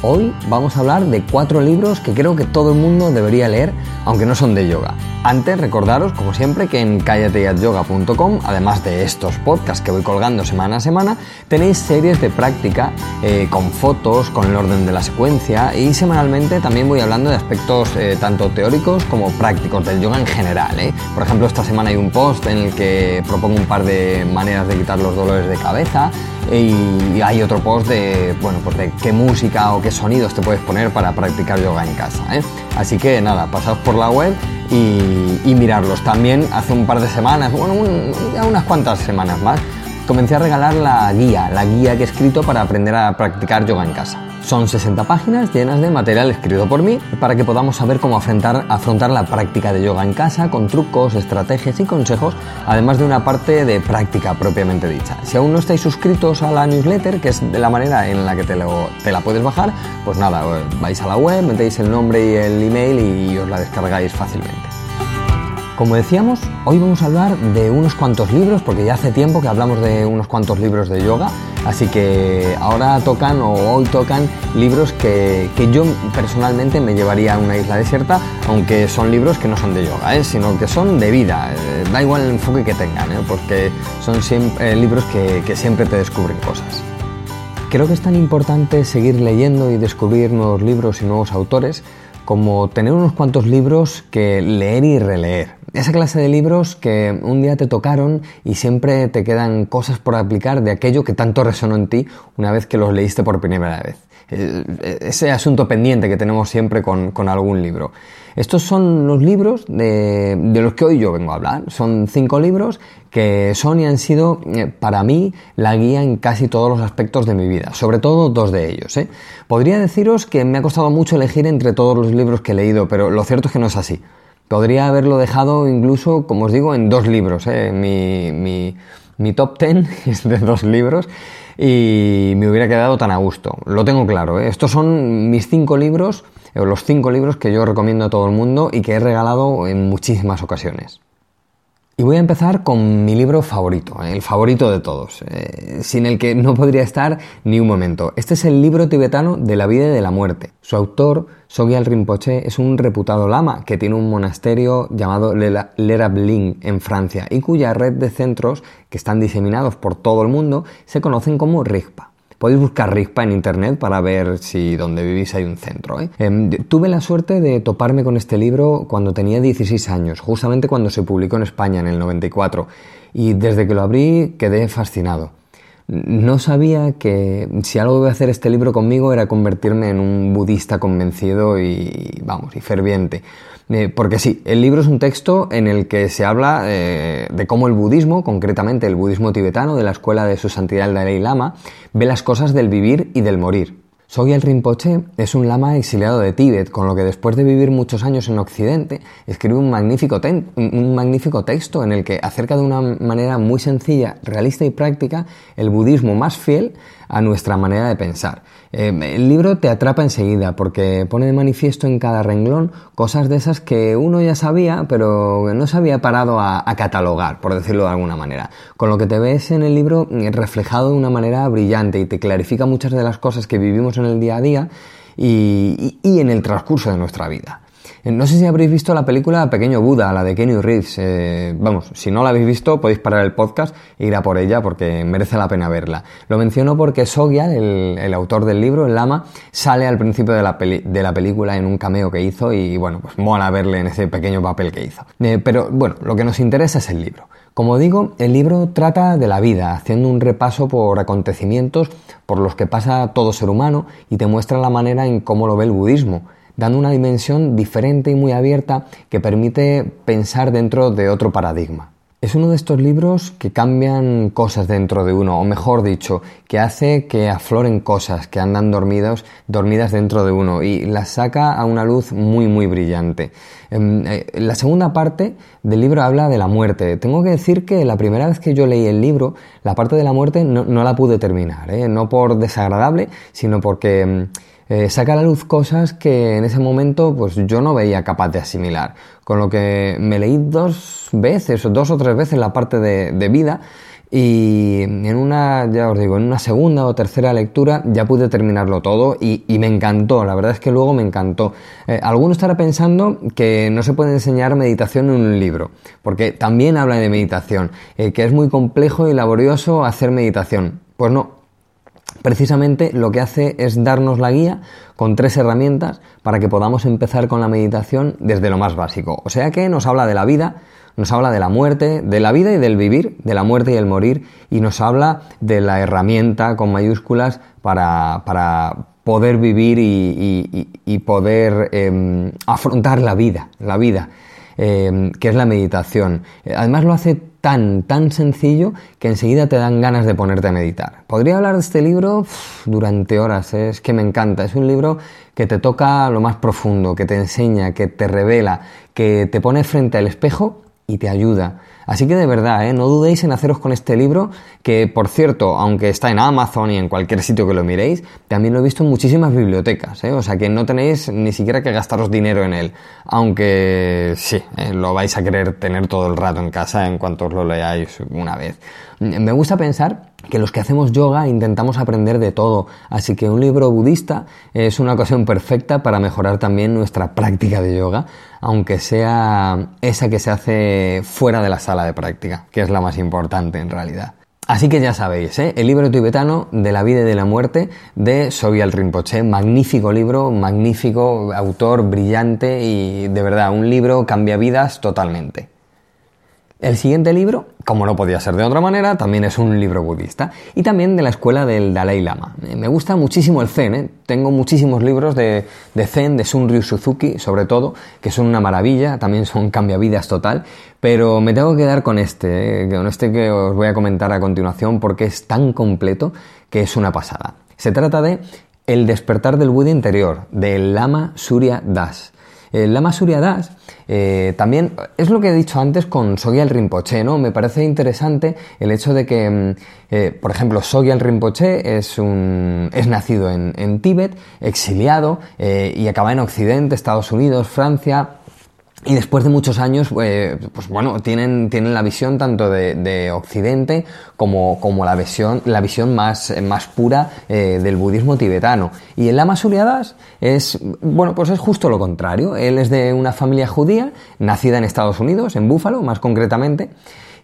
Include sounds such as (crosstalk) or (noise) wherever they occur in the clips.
Hoy vamos a hablar de cuatro libros que creo que todo el mundo debería leer, aunque no son de yoga. Antes, recordaros, como siempre, que en callateyatyoga.com, además de estos podcasts que voy colgando semana a semana, tenéis series de práctica eh, con fotos, con el orden de la secuencia y semanalmente también voy hablando de aspectos eh, tanto teóricos como prácticos del yoga en general. ¿eh? Por ejemplo, esta semana hay un post en el que propongo un par de maneras de quitar los dolores de cabeza y hay otro post de, bueno, pues de qué música o qué sonidos te puedes poner para practicar yoga en casa. ¿eh? Así que nada, pasaos por la web y, mirarlos. También hace un par de semanas, bueno, ya unas cuantas semanas más, comencé a regalar la guía, la guía que he escrito para aprender a practicar yoga en casa. Son 60 páginas llenas de material escrito por mí para que podamos saber cómo afrontar, afrontar la práctica de yoga en casa con trucos, estrategias y consejos, además de una parte de práctica propiamente dicha. Si aún no estáis suscritos a la newsletter, que es de la manera en la que te, te la puedes bajar, pues nada, vais a la web, metéis el nombre y el email y os la descargáis fácilmente. Como decíamos, hoy vamos a hablar de unos cuantos libros, porque ya hace tiempo que hablamos de unos cuantos libros de yoga, así que ahora tocan o hoy tocan libros que, yo personalmente me llevaría a una isla desierta, aunque son libros que no son de yoga, ¿eh? sino que son de vida, eh, da igual el enfoque que tengan, ¿eh? porque son siempre, libros que, que siempre te descubren cosas. Creo que es tan importante seguir leyendo y descubrir nuevos libros y nuevos autores como tener unos cuantos libros que leer y releer. Esa clase de libros que un día te tocaron y siempre te quedan cosas por aplicar de aquello que tanto resonó en ti una vez que los leíste por primera vez. Eh, ese asunto pendiente que tenemos siempre con, algún libro. Estos son los libros de, los que hoy yo vengo a hablar. Son cinco libros que son y han sido eh, para mí la guía en casi todos los aspectos de mi vida, sobre todo dos de ellos. ¿eh? Podría deciros que me ha costado mucho elegir entre todos los libros que he leído, pero lo cierto es que no es así. Podría haberlo dejado incluso, como os digo, en dos libros. Mi, mi, mi top ten (laughs) es de dos libros y me hubiera quedado tan a gusto. Lo tengo claro, ¿eh? estos son mis cinco libros, o los cinco libros que yo recomiendo a todo el mundo y que he regalado en muchísimas ocasiones. Y voy a empezar con mi libro favorito, ¿eh? el favorito de todos, eh, sin el que no podría estar ni un momento. Este es el libro tibetano de la vida y de la muerte. Su autor, Sogyal Rinpoche, es un reputado lama que tiene un monasterio llamado Lerabling en Francia y cuya red de centros, que están diseminados por todo el mundo, se conocen como Rigpa. Podéis buscar RIGPA en internet para ver si donde vivís hay un centro. ¿eh? Em, tuve la suerte de toparme con este libro cuando tenía 16 años, justamente cuando se publicó en España en el 94, y desde que lo abrí quedé fascinado. No sabía que si algo iba a hacer este libro conmigo era convertirme en un budista convencido y, vamos, y ferviente. Eh, porque sí, el libro es un texto en el que se habla eh, de cómo el budismo, concretamente el budismo tibetano de la escuela de su santidad el Dalai Lama, ve las cosas del vivir y del morir. Sogyal Rinpoche es un lama exiliado de Tíbet, con lo que después de vivir muchos años en Occidente, escribe un magnífico, un magnífico texto en el que acerca de una manera muy sencilla, realista y práctica el budismo más fiel a nuestra manera de pensar. Eh, el libro te atrapa enseguida porque pone de manifiesto en cada renglón cosas de esas que uno ya sabía, pero no se había parado a, catalogar, por decirlo de alguna manera. Con lo que te ves en el libro eh, reflejado de una manera brillante y te clarifica muchas de las cosas que vivimos en el día a día y en el transcurso de nuestra vida. Eh, no sé si habréis visto la película Pequeño Buda, la de Kenny Reeves. Eh, vamos, si no la habéis visto, podéis parar el podcast e ir a por ella porque merece la pena verla. Lo menciono porque Sogyal, el, autor del libro, el lama, sale al principio de la, película en un cameo que hizo y bueno, pues mola verle en ese pequeño papel que hizo. Eh, pero bueno, lo que nos interesa es el libro. Como digo, el libro trata de la vida, haciendo un repaso por acontecimientos por los que pasa todo ser humano y te muestra la manera en cómo lo ve el budismo dando una dimensión diferente y muy abierta que permite pensar dentro de otro paradigma. Es uno de estos libros que cambian cosas dentro de uno, o mejor dicho, que hace que afloren cosas que andan dormidos, dormidas dentro de uno y las saca a una luz muy muy brillante. Em, eh, la segunda parte del libro habla de la muerte. Tengo que decir que la primera vez que yo leí el libro, la parte de la muerte no, la pude terminar, ¿eh? no por desagradable, sino porque em, eh, saca a la luz cosas que en ese momento pues yo no veía capaz de asimilar. Con lo que me leí dos veces, o dos o tres veces la parte de, vida y en una, ya os digo, en una segunda o tercera lectura ya pude terminarlo todo y, me encantó, la verdad es que luego me encantó. Eh, alguno estará pensando que no se puede enseñar meditación en un libro, porque también habla de meditación, eh, que es muy complejo y laborioso hacer meditación. Pues no, precisamente lo que hace es darnos la guía con tres herramientas para que podamos empezar con la meditación desde lo más básico. O sea que nos habla de la vida, nos habla de la muerte, de la vida y del vivir, de la muerte y el morir, y nos habla de la herramienta con mayúsculas para, poder vivir y, poder em, afrontar la vida, la vida. Em, que es la meditación. Además lo hace tan, tan sencillo que enseguida te dan ganas de ponerte a meditar. Podría hablar de este libro durante horas, ¿eh? es que me encanta. Es un libro que te toca lo más profundo, que te enseña, que te revela, que te pone frente al espejo y te ayuda. Así que de verdad, ¿eh? no dudéis en haceros con este libro, que por cierto, aunque está en Amazon y en cualquier sitio que lo miréis, también lo he visto en muchísimas bibliotecas, ¿eh? o sea que no tenéis ni siquiera que gastaros dinero en él, aunque sí, ¿eh? lo vais a querer tener todo el rato en casa en cuanto os lo leáis una vez. Me gusta pensar que los que hacemos yoga intentamos aprender de todo, así que un libro budista es una ocasión perfecta para mejorar también nuestra práctica de yoga, aunque sea esa que se hace fuera de la sala de práctica, que es la más importante en realidad. Así que ya sabéis, ¿eh? el libro tibetano de la vida y de la muerte de Sogyal Rinpoche, magnífico libro, magnífico autor, brillante y de verdad un libro cambia vidas totalmente. El siguiente libro, como no podía ser de otra manera, también es un libro budista y también de la escuela del Dalai Lama. Eh, me gusta muchísimo el Zen, ¿eh? tengo muchísimos libros de, Zen, de Sunryu Suzuki, sobre todo, que son una maravilla, también son cambiavidas total, pero me tengo que quedar con este, ¿eh? con este que os voy a comentar a continuación porque es tan completo que es una pasada. Se trata de El despertar del Buda interior, del Lama Surya Das. El Lama Surya Das eh, también es lo que he dicho antes con Sogyal Rinpoche, ¿no? Me parece interesante el hecho de que, mm, eh, por ejemplo, Sogyal Rinpoche es, un, es nacido en, en Tíbet, exiliado eh, y acaba en Occidente, Estados Unidos, Francia, y después de muchos años, eh, pues bueno, tienen, tienen la visión tanto de, Occidente como, como, la visión, la visión más, más pura eh, del budismo tibetano. Y el Lama Suryadas es, bueno, pues es justo lo contrario. Él es de una familia judía, nacida en Estados Unidos, en Búfalo más concretamente,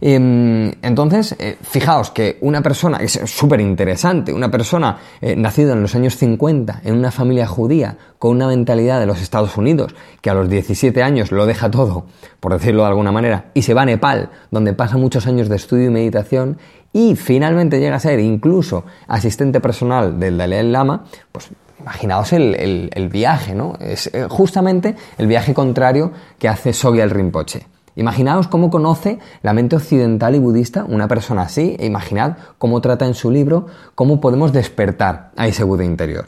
entonces, eh, fijaos que una persona, es súper interesante, una persona eh, nacida en los años 50 en una familia judía con una mentalidad de los Estados Unidos, que a los 17 años lo deja todo, por decirlo de alguna manera, y se va a Nepal, donde pasa muchos años de estudio y meditación, y finalmente llega a ser incluso asistente personal del Dalai Lama, pues imaginaos el, viaje, ¿no? Es eh, justamente el viaje contrario que hace Sogyal Rinpoche. Imaginaos cómo conoce la mente occidental y budista una persona así e imaginad cómo trata en su libro cómo podemos despertar a ese Buda interior.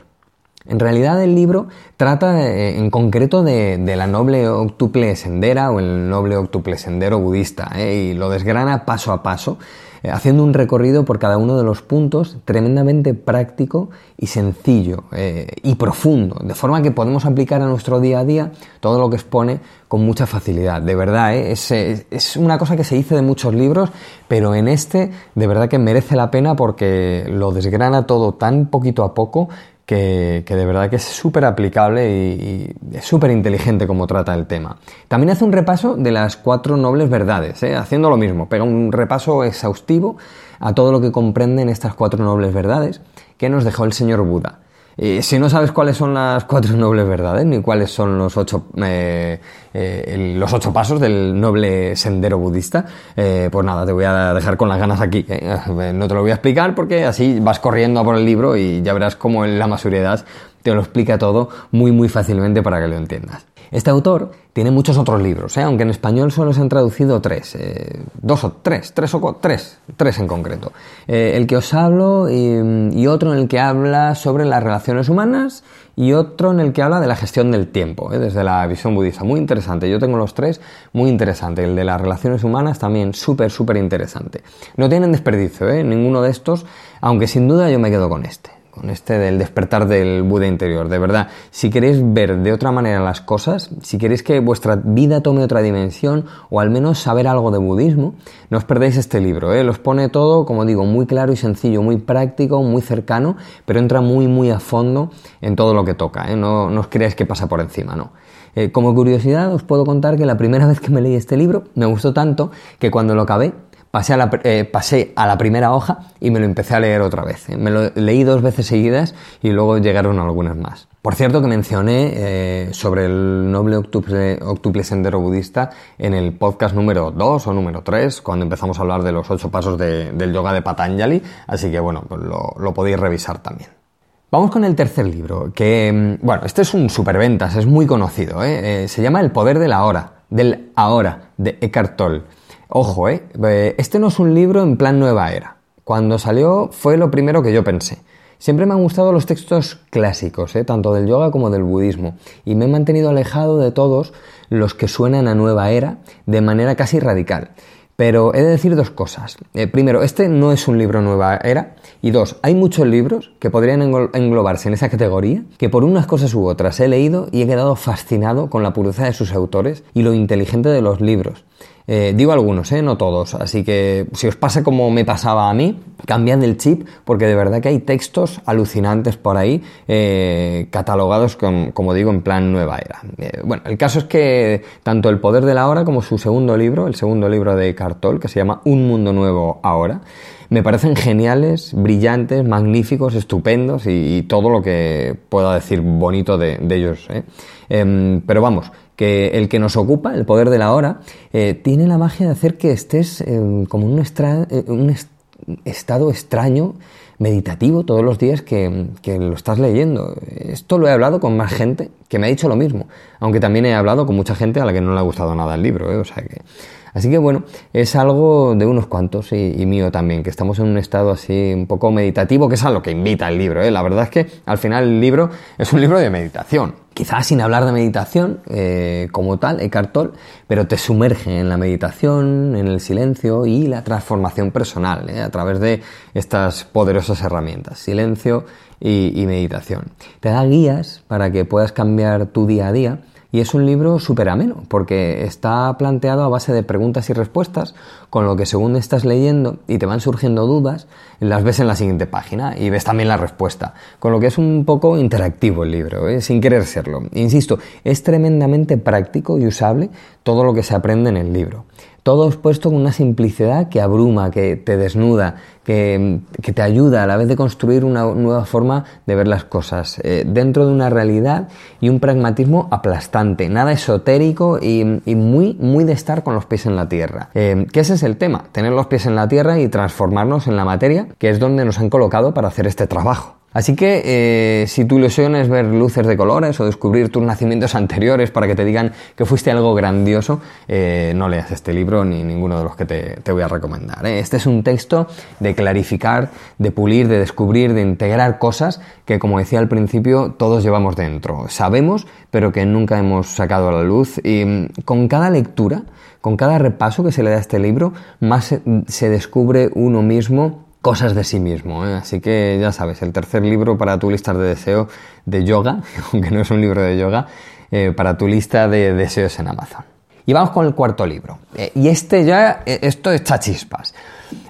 En realidad el libro trata eh, en concreto de, la noble octuple sendera o el noble octuple sendero budista eh, y lo desgrana paso a paso haciendo un recorrido por cada uno de los puntos tremendamente práctico y sencillo eh, y profundo, de forma que podemos aplicar a nuestro día a día todo lo que expone con mucha facilidad. De verdad, eh, es, una cosa que se dice de muchos libros, pero en este de verdad que merece la pena porque lo desgrana todo tan poquito a poco que, de verdad que es súper aplicable y, es súper inteligente como trata el tema. También hace un repaso de las cuatro nobles verdades, ¿eh? haciendo lo mismo, pega un repaso exhaustivo a todo lo que comprenden estas cuatro nobles verdades que nos dejó el señor Buda si no sabes cuáles son las cuatro (laughs) nobles verdades, ni cuáles son los ocho, eh, eh, los ocho pasos del noble sendero budista, eh, pues nada, te voy a dejar con las ganas aquí. (laughs) No te lo voy a explicar porque así vas corriendo a por el libro y ya verás cómo en la mayoría te lo explica todo muy muy fácilmente para que lo entiendas. Este autor tiene muchos otros libros, ¿eh? aunque en español solo se han traducido tres, eh, dos o tres, tres o tres, tres en concreto. Eh, el que os hablo y, otro en el que habla sobre las relaciones humanas y otro en el que habla de la gestión del tiempo, desde la visión budista. Muy interesante, yo tengo los tres, muy interesante. El de las relaciones humanas también súper, súper interesante. No tienen desperdicio, ninguno de estos, aunque sin duda yo me quedo con este con este del despertar del Buda interior. De verdad, si queréis ver de otra manera las cosas, si queréis que vuestra vida tome otra dimensión o al menos saber algo de budismo, no os perdéis este libro. ¿eh? Los pone todo, como digo, muy claro y sencillo, muy práctico, muy cercano, pero entra muy, muy a fondo en todo lo que toca. ¿eh? No, os creáis que pasa por encima, no. Eh, como curiosidad, os puedo contar que la primera (laughs) vez que me leí este libro me gustó tanto que cuando lo acabé pasé a, la, eh, pasé a la primera hoja y me lo empecé a leer otra vez. Me lo leí dos veces seguidas y luego llegaron algunas más. Por cierto que mencioné eh, sobre el noble octuple, sendero budista en el podcast número 2 o número 3, cuando empezamos a hablar de los ocho pasos del yoga de Patanjali, así que bueno, pues lo, podéis revisar también. Vamos con el tercer libro, que, mm, bueno, este es un superventas, es muy conocido, ¿eh? se llama El poder de la hora, del ahora, de Eckhart Tolle. Ojo, ¿eh? ¿eh? Este no es un libro en plan nueva era. Cuando salió fue lo primero que yo pensé. Siempre me han gustado los textos clásicos, ¿eh? tanto del yoga como del budismo, y me he mantenido alejado de todos los que suenan a nueva era de manera casi radical. Pero he de decir dos cosas. Eh, primero, este no es un libro nueva era. Y dos, hay muchos libros que podrían englobarse en esa categoría que por unas cosas u otras he leído y he quedado fascinado con la pureza de sus autores y lo inteligente de los libros. Eh, digo algunos, eh, no todos. Así que si os pasa como me pasaba a mí, cambiad el chip porque de verdad que hay textos alucinantes por ahí eh, catalogados como digo en plan nueva era. bueno, el caso es que tanto El Poder de la Hora como su segundo libro, el segundo libro de Cartol, que se llama Un Mundo Nuevo Ahora, me parecen geniales, brillantes, magníficos, estupendos y, todo lo que pueda decir bonito de, ellos. Em, pero vamos, que el que nos ocupa, el poder de la hora, eh, tiene la magia de hacer que estés eh, como en un, eh, un estado extraño, meditativo, todos los días que, que, lo estás leyendo. Esto lo he hablado con más gente que me ha dicho lo mismo, aunque también he hablado con mucha gente a la que no le ha gustado nada el libro, o sea que Así que bueno, es algo de unos cuantos y, mío también, que estamos en un estado así un poco meditativo, que es a lo que invita el libro. ¿eh? La verdad es que al final el libro es un libro de meditación. Quizás sin hablar de meditación eh, como tal, Eckhart Tolle, pero te sumerge en la meditación, en el silencio y la transformación personal ¿eh? a través de estas poderosas herramientas, silencio y meditación. Te da guías para que puedas cambiar tu día a día y es un libro súper ameno, porque está planteado a base de preguntas y respuestas, con lo que según estás leyendo y te van surgiendo dudas, las ves en la siguiente página y ves también la respuesta. Con lo que es un poco interactivo el libro, ¿eh? sin querer serlo. Insisto, es tremendamente práctico y usable todo lo que se aprende en el libro todo expuesto con una simplicidad que abruma, que te desnuda, que, te ayuda a la vez de construir una nueva forma de ver las cosas, eh, dentro de una realidad y un pragmatismo aplastante, nada esotérico y, muy, muy de estar con los pies en la tierra. Eh, que ese es el tema, tener los pies en la tierra y transformarnos en la materia, que es donde nos han colocado para hacer este trabajo. Así que eh, si tu ilusión es ver luces de colores o descubrir tus nacimientos anteriores para que te digan que fuiste algo grandioso, eh, no leas este libro ni ninguno de los que te, voy a recomendar. ¿eh? Este es un texto de clarificar, de pulir, de descubrir, de integrar cosas que, como decía al principio, todos llevamos dentro. Sabemos, pero que nunca hemos sacado a la luz. Y mm, con cada lectura, con cada repaso que se le da a este libro, más se descubre uno mismo cosas de sí mismo. ¿eh? Así que ya sabes, el tercer libro para tu lista de deseos de yoga, (laughs) aunque no es un libro de yoga, eh, para tu lista de deseos en Amazon. Y vamos con el cuarto libro. Eh, y este ya, esto está chispas.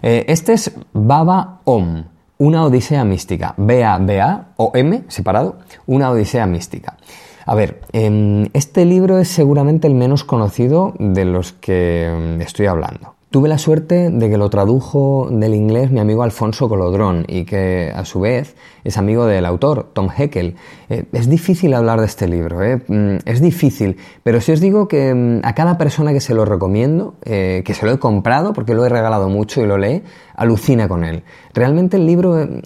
este es Baba Om, una odisea mística. B-A-B-A o M, separado, una odisea mística. A ver, em, este libro es seguramente el menos conocido de los que em, estoy hablando. Tuve la suerte de que lo tradujo del inglés mi amigo Alfonso Colodrón y que a su vez es amigo del autor, Tom Heckel. Eh, es difícil hablar de este libro, ¿eh? mm, es difícil, pero si os digo que mm, a cada persona que se lo recomiendo, eh, que se lo he comprado porque lo he regalado mucho y lo lee, alucina con él. Realmente el libro, eh,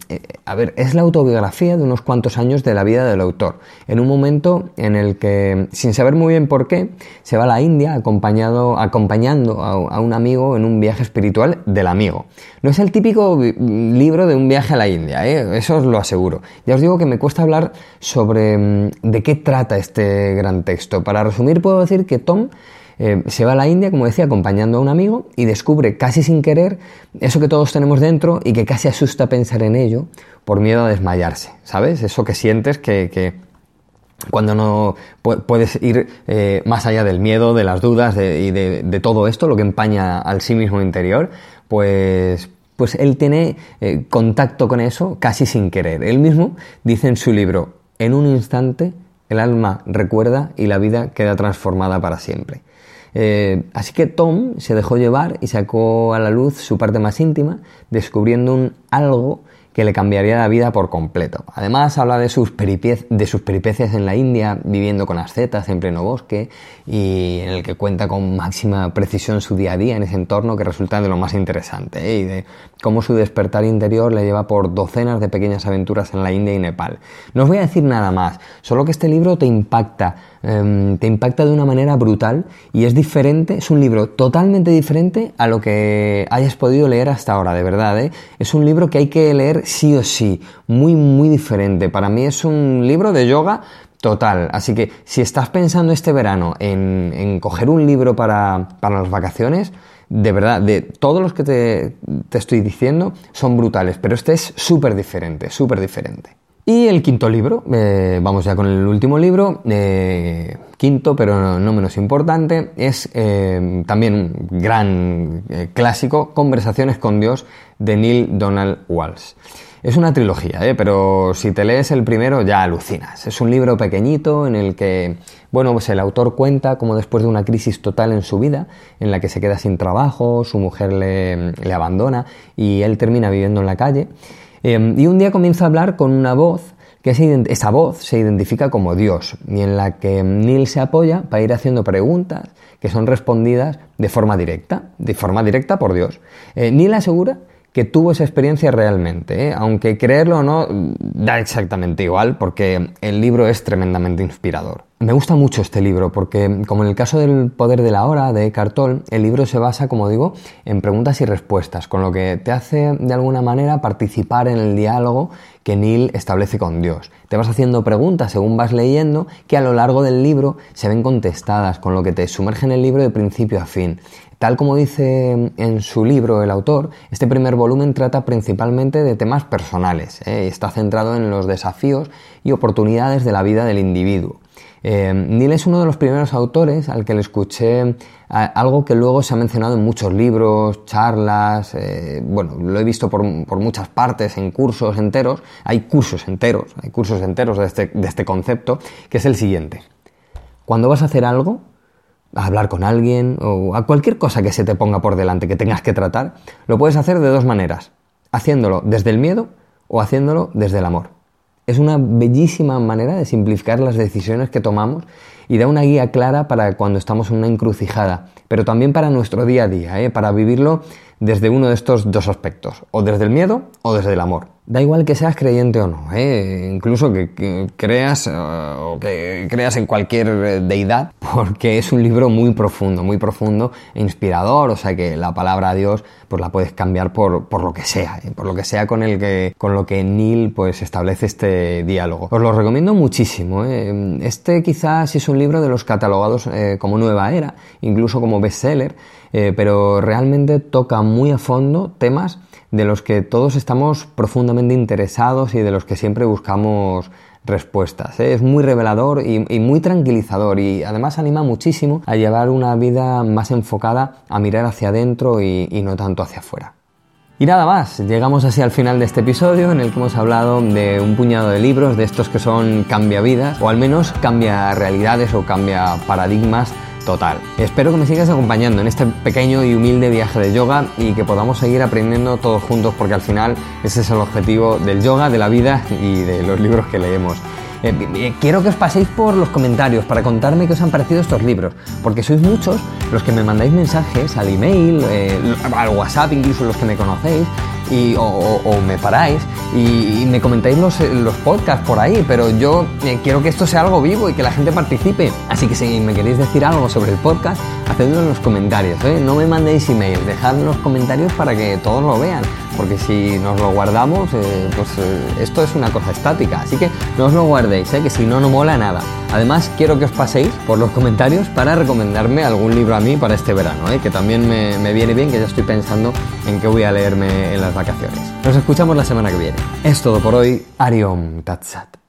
a ver, es la autobiografía de unos cuantos años de la vida del autor, en un momento en el que, sin saber muy bien por qué, se va a la India acompañado, acompañando a, un amigo en un viaje espiritual del amigo. No es el típico libro de un viaje a la India, ¿eh? eso os lo aseguro. Ya os digo que me cuesta hablar sobre mm, de qué trata este gran texto. Para resumir, puedo decir que Tom eh, se va a la India, como decía, acompañando a un amigo y descubre casi sin querer eso que todos tenemos dentro y que casi asusta pensar en ello por miedo a desmayarse, ¿sabes? Eso que sientes que, cuando no puedes ir eh, más allá del miedo, de las dudas y de, todo esto, lo que empaña al sí mismo interior, pues, pues él tiene eh, contacto con eso casi sin querer. Él mismo dice en su libro, en un instante el alma recuerda y la vida queda transformada para siempre. Eh, así que Tom se dejó llevar y sacó a la luz su parte más íntima, descubriendo un algo que le cambiaría la vida por completo. Además habla de sus, de peripecias en la India, viviendo con ascetas en pleno bosque y en el que cuenta con máxima precisión su día a día en ese entorno que resulta de lo más interesante ¿eh? y de cómo su despertar interior le lleva por docenas de pequeñas aventuras en la India y Nepal. No os voy a decir nada más, solo que este libro te impacta Em, te impacta de una manera brutal y es diferente, es un libro totalmente diferente a lo que hayas podido leer hasta ahora, de verdad. ¿eh? Es un libro que hay que leer sí o sí, muy, muy diferente. Para mí es un libro de yoga total. Así que si estás pensando este verano en, coger un libro para, las vacaciones, de verdad, de todos los que te, te estoy diciendo son brutales, pero este es súper diferente, súper diferente. Y el quinto libro, eh, vamos ya con el último libro, eh, quinto pero no, menos importante, es eh, también un gran clásico, Conversaciones con Dios de Neil Donald Walsh. Es una trilogía, pero si te lees el primero ya alucinas. Es un libro pequeñito en el que, bueno, pues el autor cuenta como después de una crisis total en su vida, en la que se queda sin trabajo, su mujer le, le abandona y él termina viviendo en la calle, y un día comienza a hablar con una voz que esa voz se identifica como Dios y en la que Neil se apoya para ir haciendo preguntas que son respondidas de forma directa, de forma directa por Dios. Eh, Neil asegura que tuvo esa experiencia realmente, ¿eh? aunque creerlo o no da exactamente igual porque el libro es tremendamente inspirador. Me gusta mucho este libro porque, como en el caso del poder de la hora de Cartol, el libro se basa, como digo, en preguntas y respuestas, con lo que te hace de alguna manera participar en el diálogo que Neil establece con Dios. Te vas haciendo preguntas según vas leyendo que a lo largo del libro se ven contestadas, con lo que te sumerge en el libro de principio a fin. Tal como dice en su libro el autor, este primer volumen trata principalmente de temas personales ¿eh? está centrado en los desafíos y oportunidades de la vida del individuo. Eh, Neil es uno de los primeros autores al que le escuché algo que luego se ha mencionado en muchos libros, charlas, eh, bueno, lo he visto por, muchas partes, en cursos enteros, hay cursos enteros, hay cursos enteros de este, de este concepto, que es el siguiente. Cuando vas a hacer algo, a hablar con alguien o a cualquier cosa que se te ponga por delante que tengas que tratar, lo puedes hacer de dos maneras, haciéndolo desde el miedo o haciéndolo desde el amor. Es una bellísima manera de simplificar las decisiones que tomamos y da una guía clara para cuando estamos en una encrucijada, pero también para nuestro día a día, ¿eh? para vivirlo desde uno de estos dos aspectos, o desde el miedo o desde el amor. Da igual que seas creyente o no, ¿eh? incluso que, creas eh, o que creas en cualquier eh, deidad, (laughs) porque es un libro muy profundo, muy profundo e inspirador, o sea que la palabra Dios pues la puedes cambiar por, por lo que sea, por lo que sea con el que con lo que Neil pues establece este diálogo. Os lo recomiendo muchísimo. Este quizás es un libro de los catalogados como nueva era, incluso como bestseller, pero realmente toca muy a fondo temas de los que todos estamos profundamente interesados y de los que siempre buscamos respuestas. ¿eh? Es muy revelador y, muy tranquilizador y además anima muchísimo a llevar una vida más enfocada a mirar hacia adentro y, y no tanto hacia afuera. Y nada más, llegamos así al final de este episodio en el que hemos hablado de un puñado de libros, de estos que son cambia vidas, o al menos cambia realidades o cambia paradigmas total. Espero que me sigas acompañando en este pequeño y humilde viaje de yoga y que podamos seguir aprendiendo todos juntos porque al final ese es el objetivo del yoga, de la vida y de los libros que leemos. Eh, quiero que os paséis por los comentarios para contarme qué os han parecido estos libros, porque sois muchos los que me mandáis mensajes al email, eh, al WhatsApp, incluso los que me conocéis, o, me paráis y, me comentáis los, los, podcasts por ahí, pero yo eh, quiero que esto sea algo vivo y que la gente participe. Así que si me queréis decir algo sobre el podcast, hacedlo en los comentarios. ¿eh? No me mandéis emails, dejad los comentarios para que todos lo vean, porque si nos lo guardamos, eh, pues esto es una cosa estática. Así que no os lo guardéis, que si no, no mola nada. Además, quiero que os paséis por los comentarios para recomendarme algún libro a mí para este verano, que también me, me viene bien, que ya estoy pensando en qué voy a leerme en las vacaciones. Nos escuchamos la semana que viene. Es todo por hoy. Ariom Tatsat.